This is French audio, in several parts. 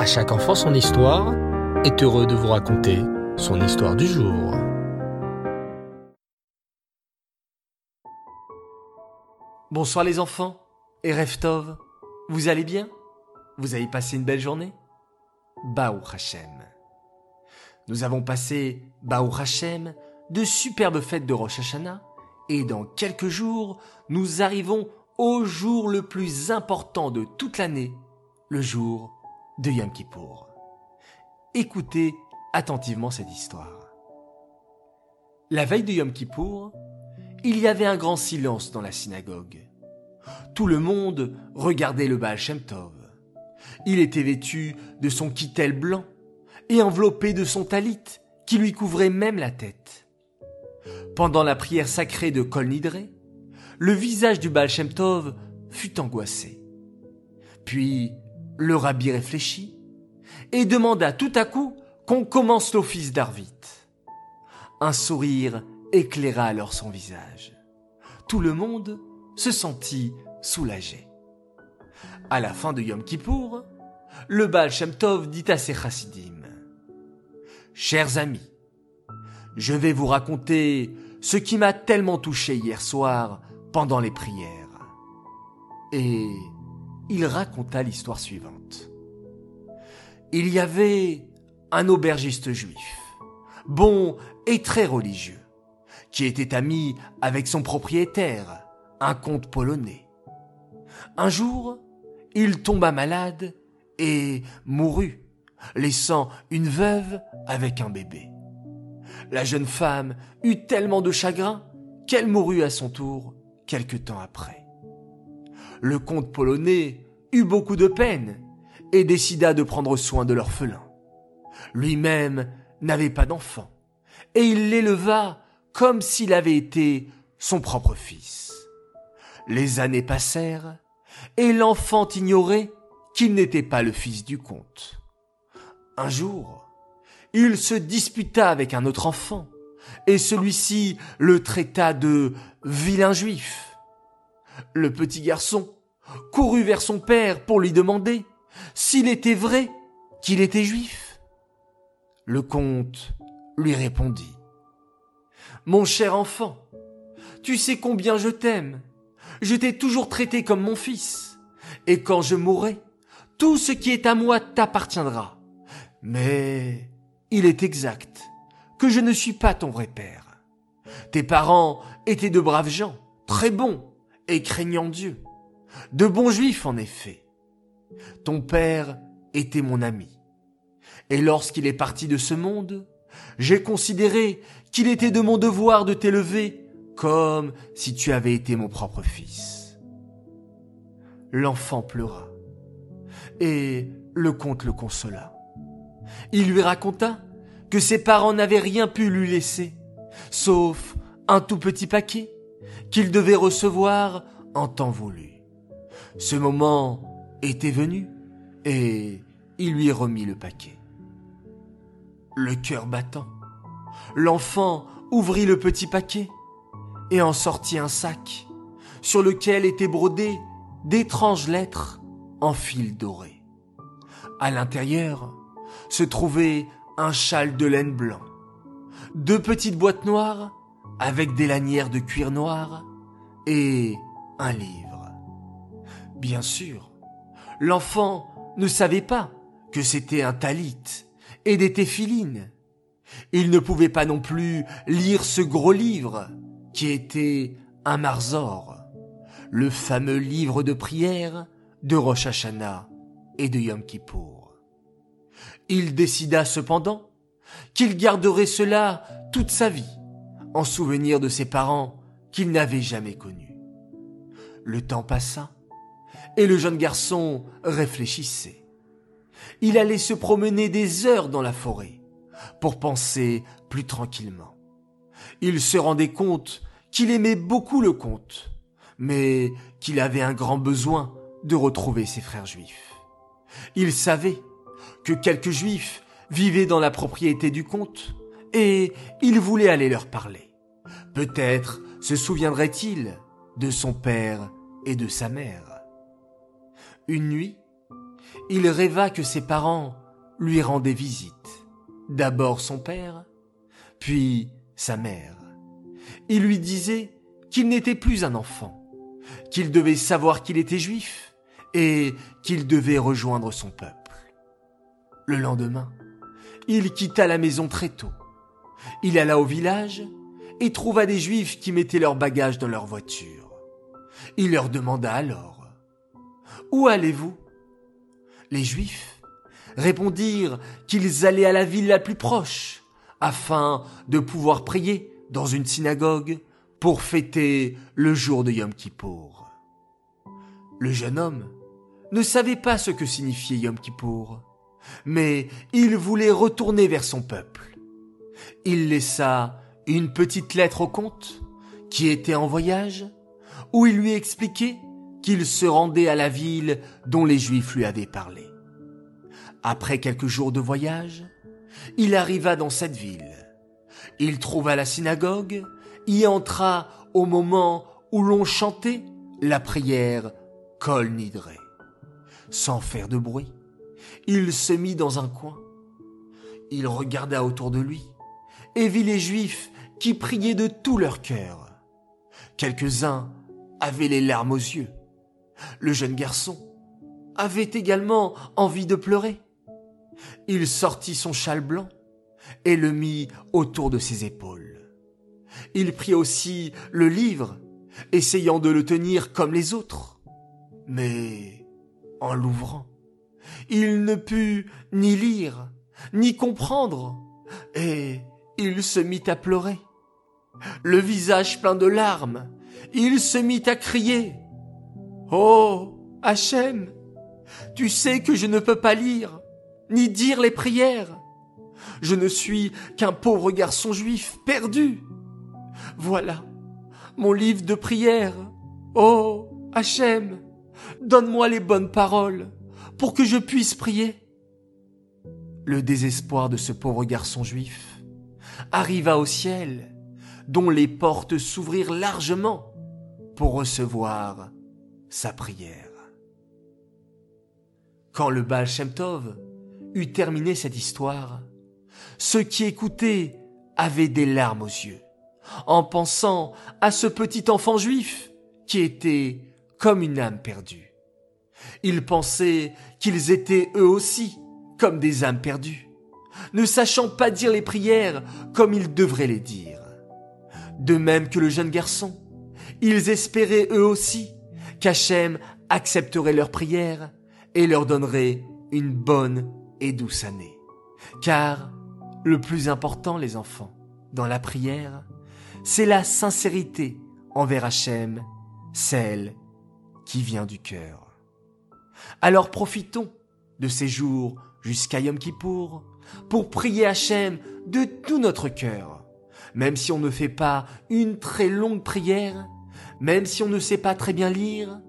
À chaque enfant son histoire est heureux de vous raconter son histoire du jour. Bonsoir les enfants et Reftov, vous allez bien? Vous avez passé une belle journée? Baou Hashem. Nous avons passé, Baou Hashem, de superbes fêtes de Rosh Hashanah et dans quelques jours, nous arrivons au jour le plus important de toute l'année, le jour de Yom Kippour. Écoutez attentivement cette histoire. La veille de Yom Kippour, il y avait un grand silence dans la synagogue. Tout le monde regardait le Baal Shem Tov. Il était vêtu de son kittel blanc et enveloppé de son talit qui lui couvrait même la tête. Pendant la prière sacrée de Kol Nidré, le visage du Baal Shem Tov fut angoissé. Puis le rabbi réfléchit et demanda tout à coup qu'on commence l'office d'Arvit. Un sourire éclaira alors son visage. Tout le monde se sentit soulagé. À la fin de Yom Kippour, le Baal Shem Tov dit à ses chassidim Chers amis, je vais vous raconter ce qui m'a tellement touché hier soir pendant les prières. Et il raconta l'histoire suivante. Il y avait un aubergiste juif, bon et très religieux, qui était ami avec son propriétaire, un comte polonais. Un jour, il tomba malade et mourut, laissant une veuve avec un bébé. La jeune femme eut tellement de chagrin qu'elle mourut à son tour quelque temps après. Le comte polonais eut beaucoup de peine et décida de prendre soin de l'orphelin. Lui-même n'avait pas d'enfant et il l'éleva comme s'il avait été son propre fils. Les années passèrent et l'enfant ignorait qu'il n'était pas le fils du comte. Un jour, il se disputa avec un autre enfant, et celui-ci le traita de vilain juif. Le petit garçon courut vers son père pour lui demander s'il était vrai qu'il était juif. Le comte lui répondit Mon cher enfant, tu sais combien je t'aime. Je t'ai toujours traité comme mon fils. Et quand je mourrai, tout ce qui est à moi t'appartiendra. Mais il est exact que je ne suis pas ton vrai père. Tes parents étaient de braves gens, très bons et craignant Dieu. De bons juifs en effet. Ton père était mon ami. Et lorsqu'il est parti de ce monde, j'ai considéré qu'il était de mon devoir de t'élever comme si tu avais été mon propre fils. L'enfant pleura, et le comte le consola. Il lui raconta que ses parents n'avaient rien pu lui laisser, sauf un tout petit paquet qu'il devait recevoir en temps voulu. Ce moment était venu, et il lui remit le paquet. Le cœur battant, l'enfant ouvrit le petit paquet et en sortit un sac sur lequel étaient brodées d'étranges lettres en fil doré. À l'intérieur se trouvait un châle de laine blanc, deux petites boîtes noires avec des lanières de cuir noir et un livre. Bien sûr, l'enfant ne savait pas que c'était un talit et des téphilines. Il ne pouvait pas non plus lire ce gros livre qui était un marzor, le fameux livre de prière de Rosh Hashanah et de Yom Kippour. Il décida cependant qu'il garderait cela toute sa vie, en souvenir de ses parents qu'il n'avait jamais connus. Le temps passa, et le jeune garçon réfléchissait. Il allait se promener des heures dans la forêt, pour penser plus tranquillement il se rendait compte qu'il aimait beaucoup le comte, mais qu'il avait un grand besoin de retrouver ses frères juifs. Il savait que quelques juifs vivaient dans la propriété du comte, et il voulait aller leur parler. Peut-être se souviendrait-il de son père et de sa mère. Une nuit, il rêva que ses parents lui rendaient visite. D'abord son père, puis sa mère. Il lui disait qu'il n'était plus un enfant, qu'il devait savoir qu'il était juif et qu'il devait rejoindre son peuple. Le lendemain, il quitta la maison très tôt. Il alla au village et trouva des juifs qui mettaient leurs bagages dans leur voiture. Il leur demanda alors Où allez-vous? Les juifs répondirent qu'ils allaient à la ville la plus proche afin de pouvoir prier dans une synagogue pour fêter le jour de Yom Kippour. Le jeune homme ne savait pas ce que signifiait Yom Kippour, mais il voulait retourner vers son peuple. Il laissa une petite lettre au comte, qui était en voyage, où il lui expliquait qu'il se rendait à la ville dont les Juifs lui avaient parlé. Après quelques jours de voyage, il arriva dans cette ville. Il trouva la synagogue, y entra au moment où l'on chantait la prière Kol Nidré. Sans faire de bruit, il se mit dans un coin. Il regarda autour de lui et vit les Juifs qui priaient de tout leur cœur. Quelques-uns avaient les larmes aux yeux. Le jeune garçon avait également envie de pleurer. Il sortit son châle blanc et le mit autour de ses épaules. Il prit aussi le livre, essayant de le tenir comme les autres. Mais en l'ouvrant, il ne put ni lire, ni comprendre, et il se mit à pleurer. Le visage plein de larmes, il se mit à crier. Oh, Hachem, tu sais que je ne peux pas lire, ni dire les prières. Je ne suis qu'un pauvre garçon juif perdu. Voilà mon livre de prières. Oh, Hachem, donne-moi les bonnes paroles pour que je puisse prier. Le désespoir de ce pauvre garçon juif arriva au ciel, dont les portes s'ouvrirent largement pour recevoir sa prière. Quand le Baal eut terminé cette histoire, ceux qui écoutaient avaient des larmes aux yeux, en pensant à ce petit enfant juif qui était comme une âme perdue. Ils pensaient qu'ils étaient eux aussi comme des âmes perdues, ne sachant pas dire les prières comme ils devraient les dire. De même que le jeune garçon, ils espéraient eux aussi qu'Hachem accepterait leurs prières et leur donnerait une bonne et douce année. Car le plus important, les enfants, dans la prière, c'est la sincérité envers Hachem, celle qui vient du cœur. Alors profitons de ces jours jusqu'à Yom Kippour pour prier Hachem de tout notre cœur. Même si on ne fait pas une très longue prière, même si on ne sait pas très bien lire,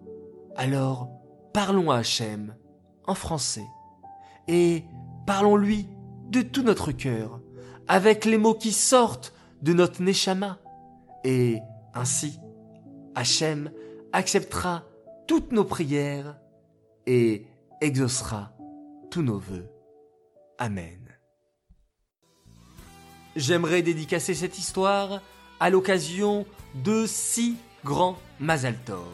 alors parlons à Hachem en français et parlons-lui de tout notre cœur, avec les mots qui sortent de notre Neshama. Et ainsi, Hachem acceptera toutes nos prières et exaucera tous nos vœux. Amen. J'aimerais dédicacer cette histoire à l'occasion de six grands Mazal Tov.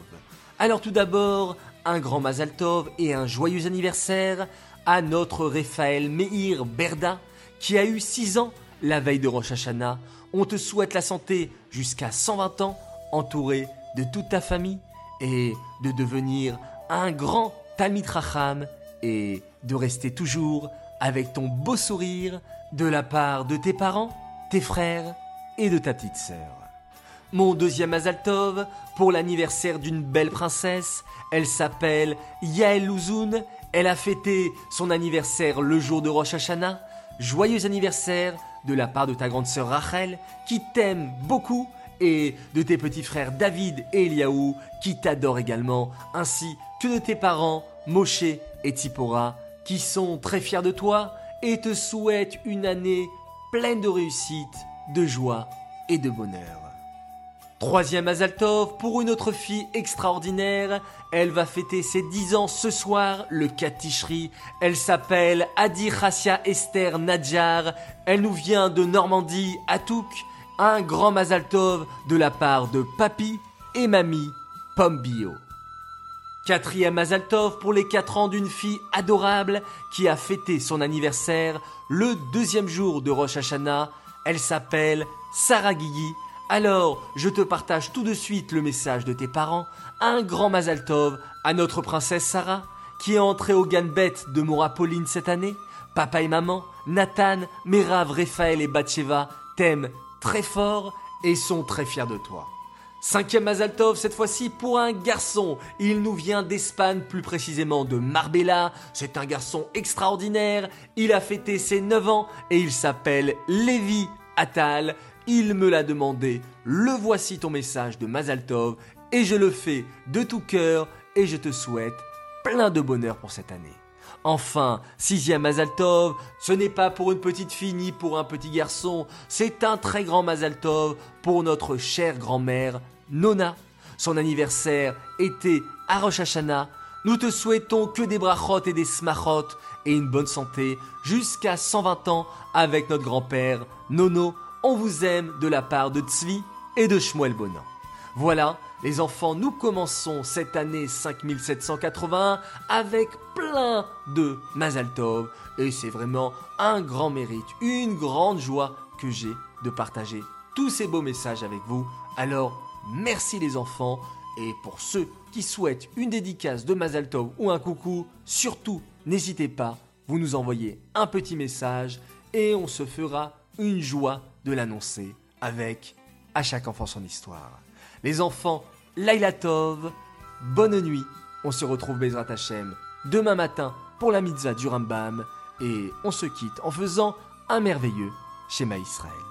Alors tout d'abord, un grand Mazal Tov et un joyeux anniversaire à notre Raphaël Meir Berda qui a eu 6 ans la veille de Rosh Hashanah. On te souhaite la santé jusqu'à 120 ans, entouré de toute ta famille et de devenir un grand Talmid Racham et de rester toujours avec ton beau sourire de la part de tes parents, tes frères et de ta petite sœur. Mon deuxième Azaltov pour l'anniversaire d'une belle princesse, elle s'appelle Yael Louzoun, elle a fêté son anniversaire le jour de Rosh Hashanah. Joyeux anniversaire de la part de ta grande sœur Rachel qui t'aime beaucoup et de tes petits frères David et Eliaou qui t'adorent également, ainsi que de tes parents Moshe et Tipora qui sont très fiers de toi et te souhaitent une année pleine de réussite, de joie et de bonheur. Troisième Mazaltov pour une autre fille extraordinaire. Elle va fêter ses 10 ans ce soir, le 4 Tishri. Elle s'appelle Adi Khassia Esther Nadjar. Elle nous vient de Normandie, à. Un grand Mazaltov de la part de Papi et Mamie Pombio. Quatrième Mazaltov pour les 4 ans d'une fille adorable qui a fêté son anniversaire le deuxième jour de Rosh Hashanah. Elle s'appelle Sarah Guigui. Alors, je te partage tout de suite le message de tes parents. Un grand Mazaltov à notre princesse Sarah qui est entrée au Ganbet de Mora Pauline cette année. Papa et maman, Nathan, Merav, Raphaël et Batsheva t'aiment très fort et sont très fiers de toi. Cinquième Mazaltov, cette fois-ci pour un garçon. Il nous vient d'Espagne, plus précisément de Marbella. C'est un garçon extraordinaire. Il a fêté ses 9 ans et il s'appelle Lévi Attal. Il me l'a demandé. Le voici ton message de Mazaltov et je le fais de tout cœur et je te souhaite plein de bonheur pour cette année. Enfin, sixième Mazaltov, ce n'est pas pour une petite fille ni pour un petit garçon, c'est un très grand Mazaltov pour notre chère grand-mère Nona. Son anniversaire était à Rosh. Nous te souhaitons que des brachot et des smachot et une bonne santé jusqu'à 120 ans avec notre grand-père Nono. On vous aime de la part de Tzvi et de Shmuel Bonan. Voilà, les enfants, nous commençons cette année 5781 avec plein de Mazal Tov. Et c'est vraiment un grand mérite, une grande joie que j'ai de partager tous ces beaux messages avec vous. Alors, merci les enfants. Et pour ceux qui souhaitent une dédicace de Mazal Tov ou un coucou, surtout n'hésitez pas, vous nous envoyez un petit message et on se fera une joie de l'annoncer avec à chaque enfant son histoire. Les enfants, Laila Tov, bonne nuit. On se retrouve Bezrat Hashem demain matin pour la mitzvah du Rambam et on se quitte en faisant un merveilleux schéma Israël.